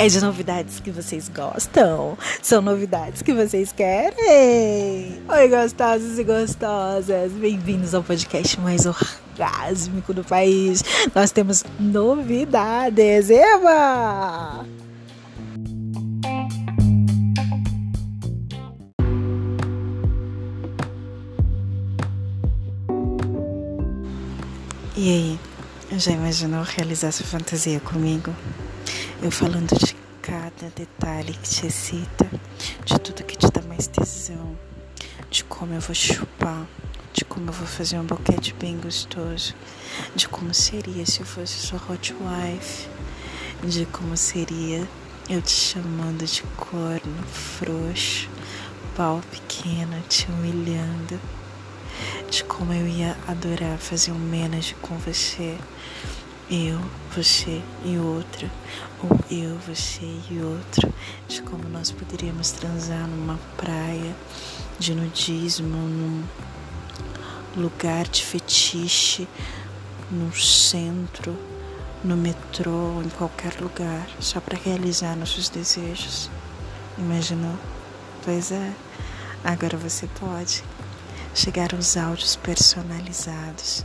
É de novidades que vocês gostam? São novidades que vocês querem? Oi, gostosos e gostosas! Bem-vindos ao podcast mais orgásmico do país. Nós temos novidades, Eva! E aí, já imaginou realizar essa fantasia comigo? Eu falando de cada detalhe que te excita, de tudo que te dá mais tesão, de como eu vou chupar, de como eu vou fazer um boquete bem gostoso, de como seria se eu fosse sua hot wife, de como seria eu te chamando de corno frouxo, pau pequeno, te humilhando, de como eu ia adorar fazer um menage com você eu, você e outro, ou eu, você e outro, de como nós poderíamos transar numa praia de nudismo, num lugar de fetiche, no centro, no metrô, em qualquer lugar, só para realizar nossos desejos. Imaginou? Pois é, agora você pode chegar aos áudios personalizados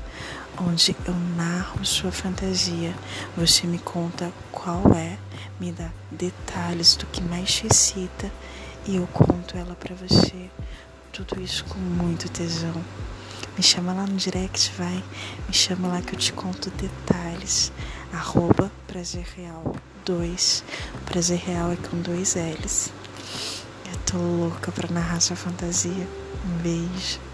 onde eu narro sua fantasia. Você me conta qual é, me dá detalhes do que mais te excita e eu conto ela para você. Tudo isso com muito tesão. Me chama lá no direct, vai. Me chama lá que eu te conto detalhes. Arroba Prazer Real 2. Prazer Real é com dois L's. Eu tô louca pra narrar sua fantasia. Um beijo.